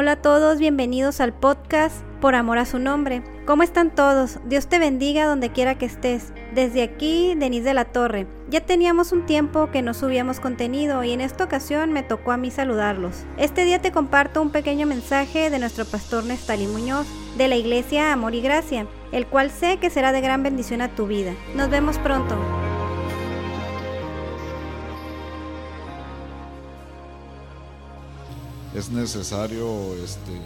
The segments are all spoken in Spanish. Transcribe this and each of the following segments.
Hola a todos, bienvenidos al podcast Por Amor a su Nombre. ¿Cómo están todos? Dios te bendiga donde quiera que estés. Desde aquí, Denise de la Torre. Ya teníamos un tiempo que no subíamos contenido y en esta ocasión me tocó a mí saludarlos. Este día te comparto un pequeño mensaje de nuestro pastor Nestalí Muñoz, de la iglesia Amor y Gracia, el cual sé que será de gran bendición a tu vida. Nos vemos pronto. Es necesario este,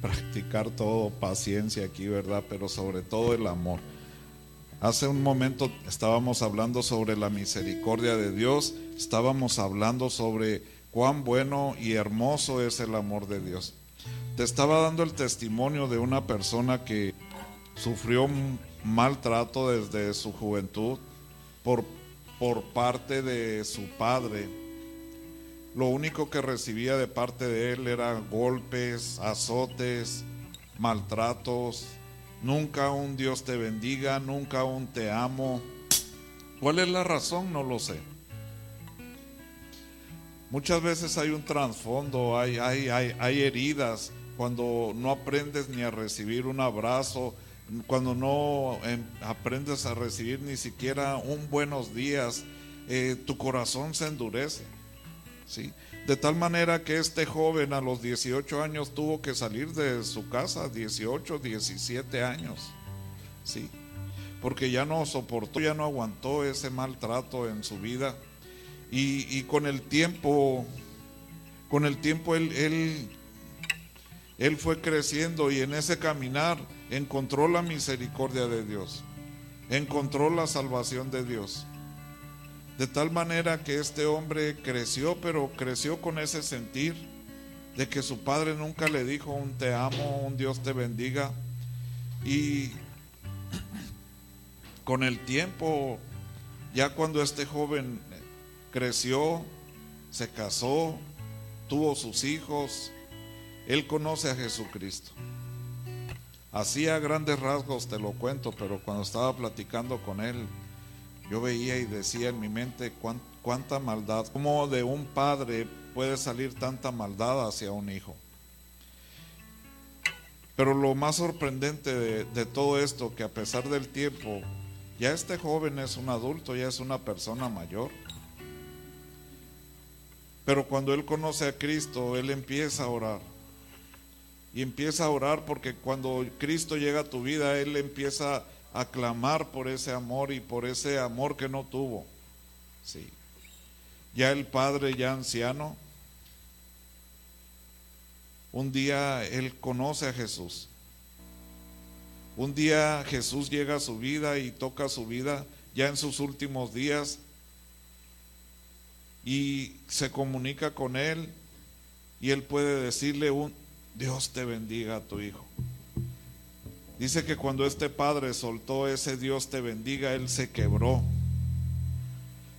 practicar todo, paciencia aquí, ¿verdad? Pero sobre todo el amor. Hace un momento estábamos hablando sobre la misericordia de Dios, estábamos hablando sobre cuán bueno y hermoso es el amor de Dios. Te estaba dando el testimonio de una persona que sufrió un maltrato desde su juventud por, por parte de su padre lo único que recibía de parte de él era golpes, azotes, maltratos. Nunca un Dios te bendiga, nunca un te amo. ¿Cuál es la razón? No lo sé. Muchas veces hay un trasfondo, hay, hay, hay, hay heridas cuando no aprendes ni a recibir un abrazo, cuando no em, aprendes a recibir ni siquiera un buenos días, eh, tu corazón se endurece. De tal manera que este joven a los 18 años tuvo que salir de su casa, 18, 17 años, ¿sí? Porque ya no soportó, ya no aguantó ese maltrato en su vida. Y, con el tiempo, con el tiempo él, él, él fue creciendo y en ese caminar encontró la misericordia de Dios, encontró la salvación de Dios. De tal manera que este hombre creció, pero creció con ese sentir de que su padre nunca le dijo un te amo, un Dios te bendiga. Y con el tiempo, ya cuando este joven creció, se casó, tuvo sus hijos, él conoce a Jesucristo. Así a grandes rasgos te lo cuento, pero cuando estaba platicando con él, yo veía y decía en mi mente cuánta maldad, cómo de un padre puede salir tanta maldad hacia un hijo. Pero lo más sorprendente de, todo esto, que a pesar del tiempo, ya este joven es un adulto, ya es una persona mayor. Pero cuando él conoce a Cristo, él empieza a orar. Y empieza a orar porque cuando Cristo llega a tu vida, él empieza a a clamar por ese amor y por ese amor que no tuvo. Sí. Ya el padre, ya anciano, un día él conoce a Jesús. Un día Jesús llega a su vida y toca su vida ya en sus últimos días y se comunica con él y él puede decirle un Dios te bendiga a tu hijo. Dice que cuando este padre soltó ese Dios te bendiga, él se quebró.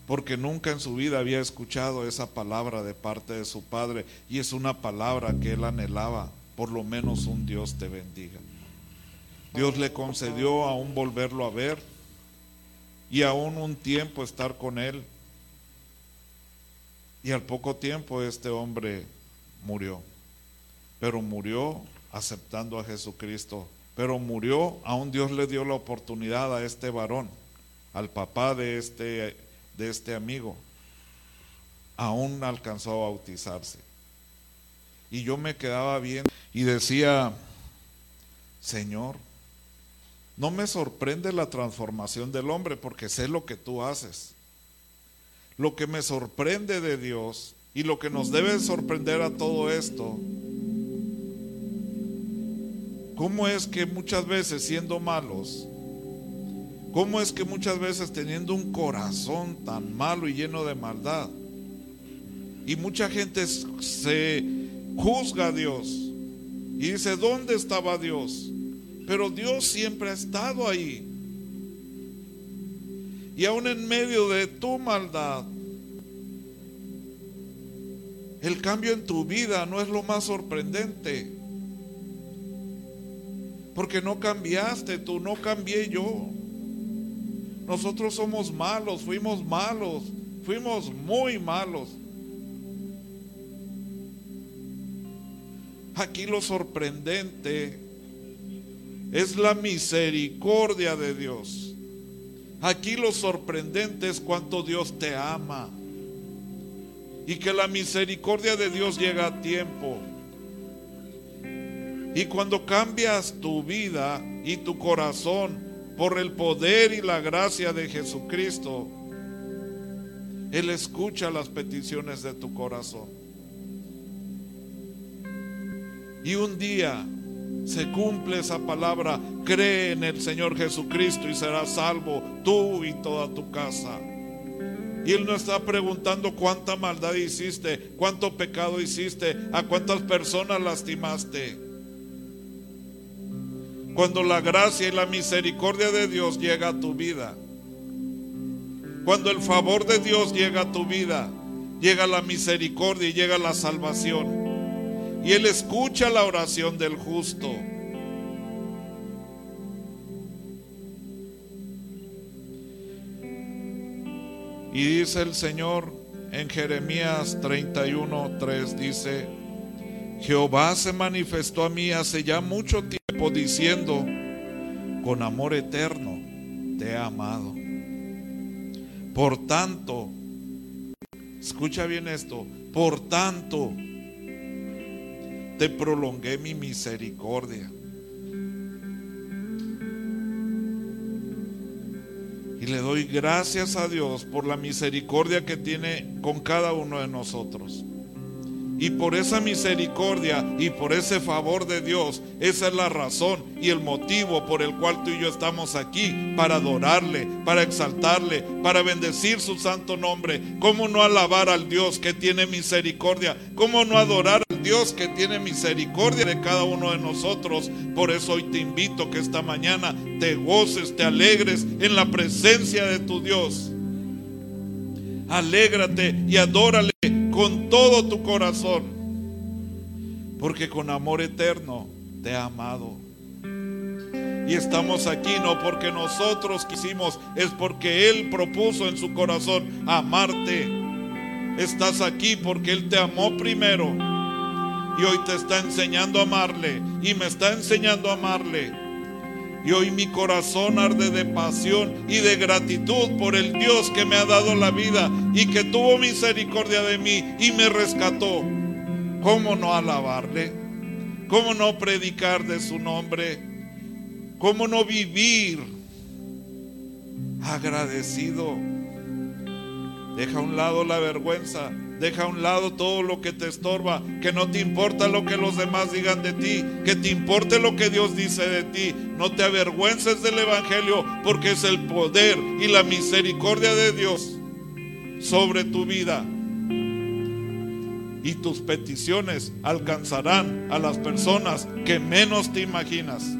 Porque nunca en su vida había escuchado esa palabra de parte de su padre. Y es una palabra que él anhelaba. Por lo menos un Dios te bendiga. Dios le concedió aún volverlo a ver. Y aún un tiempo estar con él. Y al poco tiempo este hombre murió. Pero murió aceptando a Jesucristo pero murió, aún Dios le dio la oportunidad a este varón, al papá de este, de este amigo, aún alcanzó a bautizarse. Y yo me quedaba bien y decía, Señor, no me sorprende la transformación del hombre porque sé lo que tú haces. Lo que me sorprende de Dios y lo que nos debe sorprender a todo esto ¿Cómo es que muchas veces siendo malos, cómo es que muchas veces teniendo un corazón tan malo y lleno de maldad, y mucha gente se juzga a Dios y dice, ¿dónde estaba Dios? Pero Dios siempre ha estado ahí. Y aún en medio de tu maldad, el cambio en tu vida no es lo más sorprendente. Porque no cambiaste tú, no cambié yo. Nosotros somos malos, fuimos malos, fuimos muy malos. Aquí lo sorprendente es la misericordia de Dios. Aquí lo sorprendente es cuánto Dios te ama. Y que la misericordia de Dios llega a tiempo. Y cuando cambias tu vida y tu corazón por el poder y la gracia de Jesucristo, Él escucha las peticiones de tu corazón. Y un día se cumple esa palabra, cree en el Señor Jesucristo y serás salvo tú y toda tu casa. Y Él no está preguntando cuánta maldad hiciste, cuánto pecado hiciste, a cuántas personas lastimaste. Cuando la gracia y la misericordia de Dios llega a tu vida, cuando el favor de Dios llega a tu vida, llega la misericordia y llega la salvación. Y Él escucha la oración del justo. Y dice el Señor en Jeremías 31, 3, dice, Jehová se manifestó a mí hace ya mucho diciendo, con amor eterno te he amado. Por tanto, escucha bien esto, por tanto, te prolongué mi misericordia. Y le doy gracias a Dios por la misericordia que tiene con cada uno de nosotros. Y por esa misericordia y por ese favor de Dios, esa es la razón y el motivo por el cual tú y yo estamos aquí, para adorarle, para exaltarle, para bendecir su santo nombre. ¿Cómo no alabar al Dios que tiene misericordia? ¿Cómo no adorar al Dios que tiene misericordia de cada uno de nosotros? Por eso hoy te invito que esta mañana te goces, te alegres en la presencia de tu Dios. Alégrate y adórale con todo tu corazón, porque con amor eterno te ha amado. Y estamos aquí no porque nosotros quisimos, es porque Él propuso en su corazón amarte. Estás aquí porque Él te amó primero y hoy te está enseñando a amarle y me está enseñando a amarle. Y hoy mi corazón arde de pasión y de gratitud por el Dios que me ha dado la vida y que tuvo misericordia de mí y me rescató. ¿Cómo no alabarle? ¿Cómo no predicar de su nombre? ¿Cómo no vivir agradecido? Deja a un lado la vergüenza Deja a un lado todo lo que te estorba, que no te importa lo que los demás digan de ti, que te importe lo que Dios dice de ti. No te avergüences del Evangelio porque es el poder y la misericordia de Dios sobre tu vida. Y tus peticiones alcanzarán a las personas que menos te imaginas.